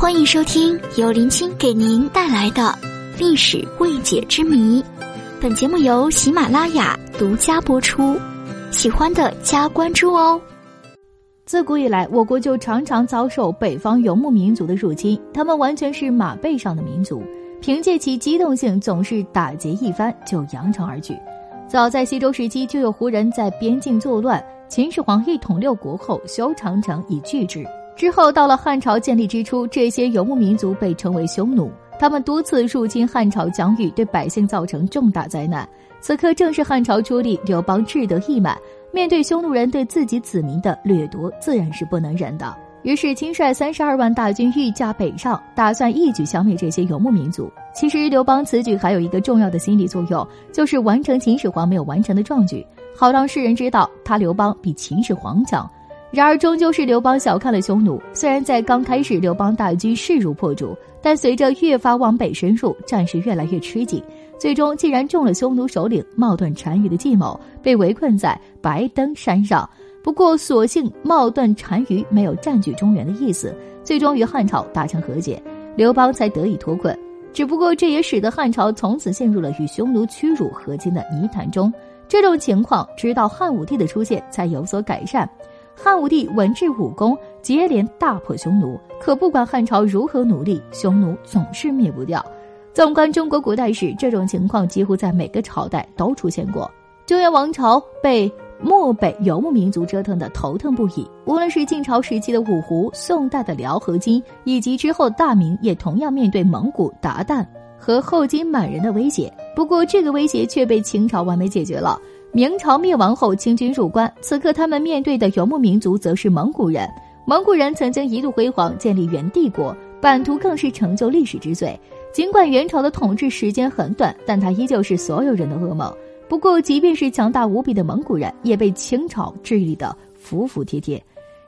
欢迎收听由林青给您带来的历史未解之谜。本节目由喜马拉雅独家播出，喜欢的加关注哦。自古以来，我国就常常遭受北方游牧民族的入侵，他们完全是马背上的民族，凭借其机动性，总是打劫一番就扬长而去。早在西周时期，就有胡人在边境作乱，秦始皇一统六国后，修长城以拒之。之后到了汉朝建立之初，这些游牧民族被称为匈奴，他们多次入侵汉朝疆域，对百姓造成重大灾难。此刻正是汉朝初立，刘邦志得意满，面对匈奴人对自己子民的掠夺，自然是不能忍的。于是亲率三十二万大军御驾北上，打算一举消灭这些游牧民族。其实刘邦此举还有一个重要的心理作用，就是完成秦始皇没有完成的壮举，好让世人知道他刘邦比秦始皇强。然而，终究是刘邦小看了匈奴。虽然在刚开始，刘邦大军势如破竹，但随着越发往北深入，战事越来越吃紧。最终，竟然中了匈奴首领冒顿单于的计谋，被围困在白登山上。不过，所幸冒顿单于没有占据中原的意思，最终与汉朝达成和解，刘邦才得以脱困。只不过，这也使得汉朝从此陷入了与匈奴屈辱和亲的泥潭中。这种情况，直到汉武帝的出现才有所改善。汉武帝文治武功，接连大破匈奴。可不管汉朝如何努力，匈奴总是灭不掉。纵观中国古代史，这种情况几乎在每个朝代都出现过。中原王朝被漠北游牧民族折腾的头疼不已。无论是晋朝时期的五胡，宋代的辽和金，以及之后大明，也同样面对蒙古鞑靼和后金满人的威胁。不过，这个威胁却被秦朝完美解决了。明朝灭亡后，清军入关，此刻他们面对的游牧民族则是蒙古人。蒙古人曾经一度辉煌，建立元帝国，版图更是成就历史之最。尽管元朝的统治时间很短，但它依旧是所有人的噩梦。不过，即便是强大无比的蒙古人，也被清朝治理得服服帖帖。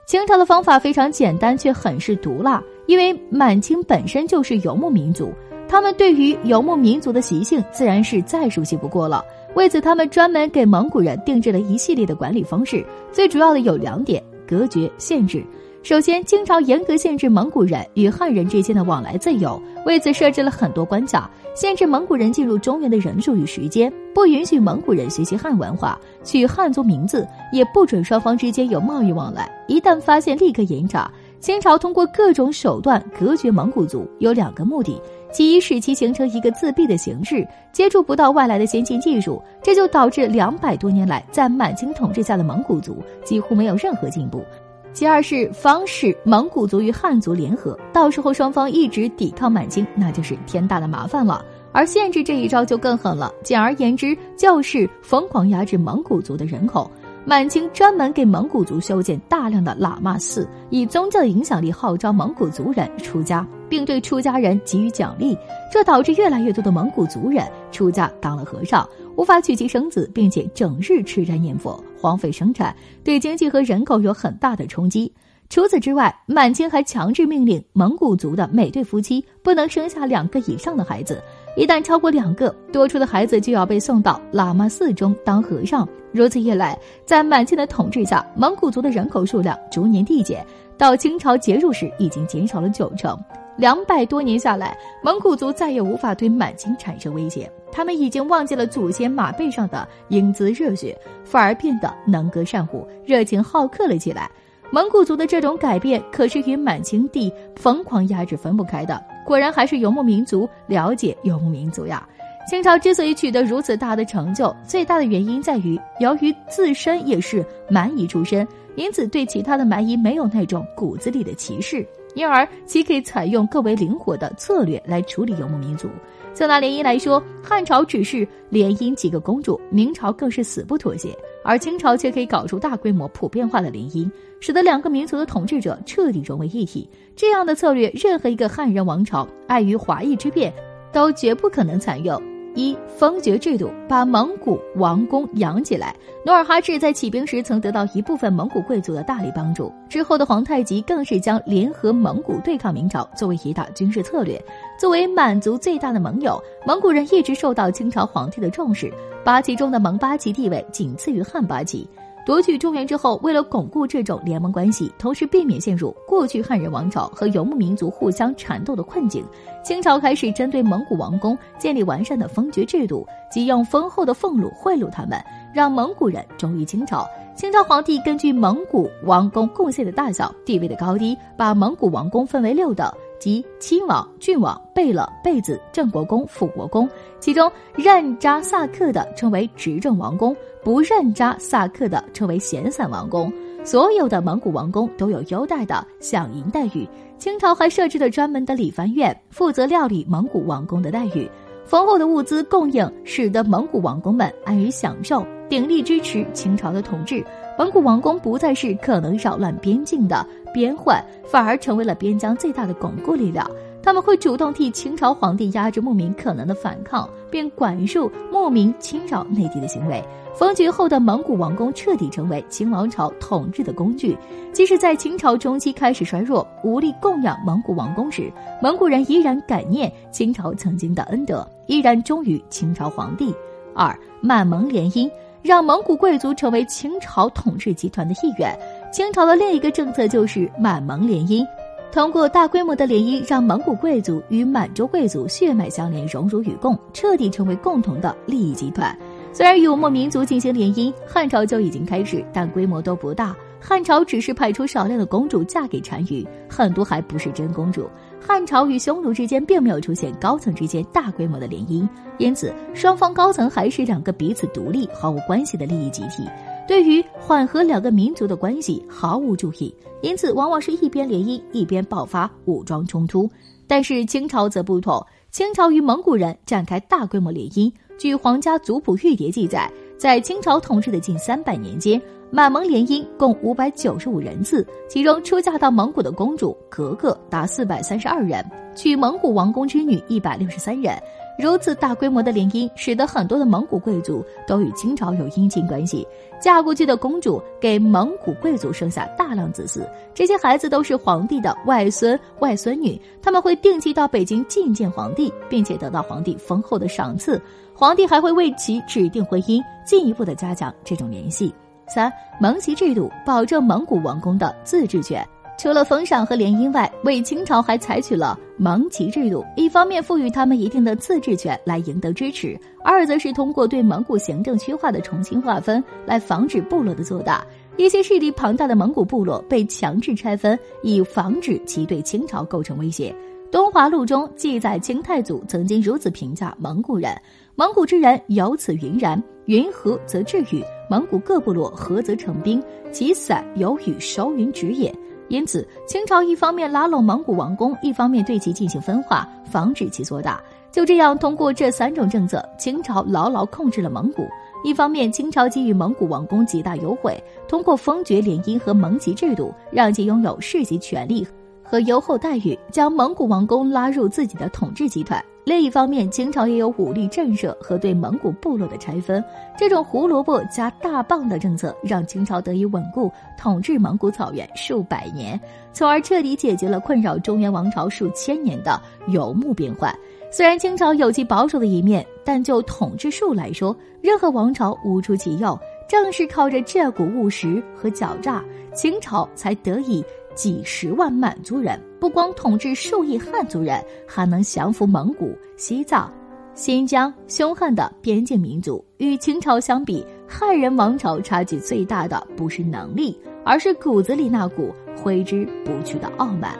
清朝的方法非常简单，却很是毒辣，因为满清本身就是游牧民族，他们对于游牧民族的习性自然是再熟悉不过了。为此，他们专门给蒙古人定制了一系列的管理方式，最主要的有两点：隔绝、限制。首先，清朝严格限制蒙古人与汉人之间的往来自由，为此设置了很多关卡，限制蒙古人进入中原的人数与时间，不允许蒙古人学习汉文化、取汉族名字，也不准双方之间有贸易往来。一旦发现，立刻严查。清朝通过各种手段隔绝蒙古族，有两个目的。其一，使其形成一个自闭的形式，接触不到外来的先进技术，这就导致两百多年来在满清统治下的蒙古族几乎没有任何进步。其二是防止蒙古族与汉族联合，到时候双方一直抵抗满清，那就是天大的麻烦了。而限制这一招就更狠了，简而言之就是疯狂压制蒙古族的人口。满清专门给蒙古族修建大量的喇嘛寺，以宗教的影响力号召蒙古族人出家，并对出家人给予奖励，这导致越来越多的蒙古族人出家当了和尚，无法娶妻生子，并且整日吃斋念佛，荒废生产，对经济和人口有很大的冲击。除此之外，满清还强制命令蒙古族的每对夫妻不能生下两个以上的孩子。一旦超过两个，多出的孩子就要被送到喇嘛寺中当和尚。如此一来，在满清的统治下，蒙古族的人口数量逐年递减，到清朝结束时已经减少了九成。两百多年下来，蒙古族再也无法对满清产生威胁，他们已经忘记了祖先马背上的英姿热血，反而变得能歌善舞、热情好客了起来。蒙古族的这种改变，可是与满清帝疯狂压制分不开的。果然还是游牧民族了解游牧民族呀。清朝之所以取得如此大的成就，最大的原因在于，由于自身也是蛮夷出身，因此对其他的蛮夷没有那种骨子里的歧视，因而其可以采用更为灵活的策略来处理游牧民族。就拿联姻来说，汉朝只是联姻几个公主，明朝更是死不妥协，而清朝却可以搞出大规模普遍化的联姻。使得两个民族的统治者彻底融为一体，这样的策略，任何一个汉人王朝碍于华夷之变，都绝不可能采用。一封爵制度把蒙古王宫养起来，努尔哈赤在起兵时曾得到一部分蒙古贵族的大力帮助，之后的皇太极更是将联合蒙古对抗明朝作为一大军事策略。作为满族最大的盟友，蒙古人一直受到清朝皇帝的重视，八旗中的蒙八旗地位仅次于汉八旗。夺取中原之后，为了巩固这种联盟关系，同时避免陷入过去汉人王朝和游牧民族互相缠斗的困境，清朝开始针对蒙古王公建立完善的封爵制度，即用丰厚的俸禄贿赂他们，让蒙古人忠于清朝。清朝皇帝根据蒙古王公贡献的大小、地位的高低，把蒙古王公分为六等。即亲王、郡王、贝勒、贝子、镇国公、辅国公，其中任扎萨克的称为执政王公，不认扎萨克的称为闲散王公。所有的蒙古王公都有优待的享银待遇。清朝还设置了专门的理藩院，负责料理蒙古王公的待遇。丰厚的物资供应，使得蒙古王公们安于享受，鼎力支持清朝的统治。蒙古王公不再是可能扰乱边境的边患，反而成为了边疆最大的巩固力量。他们会主动替清朝皇帝压制牧民可能的反抗，并管束牧民侵扰内地的行为。封爵后的蒙古王公彻底成为清王朝统治的工具。即使在清朝中期开始衰弱，无力供养蒙古王公时，蒙古人依然感念清朝曾经的恩德，依然忠于清朝皇帝。二满蒙联姻。让蒙古贵族成为清朝统治集团的一员。清朝的另一个政策就是满蒙联姻，通过大规模的联姻，让蒙古贵族与满洲贵族血脉相连、荣辱与共，彻底成为共同的利益集团。虽然与游牧民族进行联姻，汉朝就已经开始，但规模都不大。汉朝只是派出少量的公主嫁给单于，很多还不是真公主。汉朝与匈奴之间并没有出现高层之间大规模的联姻，因此双方高层还是两个彼此独立、毫无关系的利益集体，对于缓和两个民族的关系毫无注意，因此往往是一边联姻一边爆发武装冲突。但是清朝则不同，清朝与蒙古人展开大规模联姻。据皇家族谱玉牒记载，在清朝统治的近三百年间。满蒙联姻共五百九十五人次，其中出嫁到蒙古的公主格格达四百三十二人，娶蒙古王公之女一百六十三人。如此大规模的联姻，使得很多的蒙古贵族都与清朝有姻亲关系。嫁过去的公主给蒙古贵族生下大量子嗣，这些孩子都是皇帝的外孙外孙女，他们会定期到北京觐见皇帝，并且得到皇帝丰厚的赏赐。皇帝还会为其指定婚姻，进一步的加强这种联系。三蒙旗制度保证蒙古王公的自治权，除了封赏和联姻外，为清朝还采取了蒙旗制度，一方面赋予他们一定的自治权来赢得支持，二则是通过对蒙古行政区划的重新划分来防止部落的做大。一些势力庞大的蒙古部落被强制拆分，以防止其对清朝构成威胁。《东华录》中记载，清太祖曾经如此评价蒙古人：“蒙古之人有此云然，云和则治语。蒙古各部落合则成兵，其散有与收云止也。”因此，清朝一方面拉拢蒙古王公，一方面对其进行分化，防止其做大。就这样，通过这三种政策，清朝牢牢控制了蒙古。一方面，清朝给予蒙古王公极大优惠，通过封爵联姻和蒙籍制度，让其拥有世袭权利。和优厚待遇，将蒙古王公拉入自己的统治集团。另一方面，清朝也有武力震慑和对蒙古部落的拆分。这种胡萝卜加大棒的政策，让清朝得以稳固统治蒙古草原数百年，从而彻底解决了困扰中原王朝数千年的游牧变患。虽然清朝有其保守的一面，但就统治术来说，任何王朝无出其右。正是靠着这股务实和狡诈，清朝才得以。几十万满族人不光统治数亿汉族人，还能降服蒙古、西藏、新疆凶悍的边境民族。与秦朝相比，汉人王朝差距最大的不是能力，而是骨子里那股挥之不去的傲慢。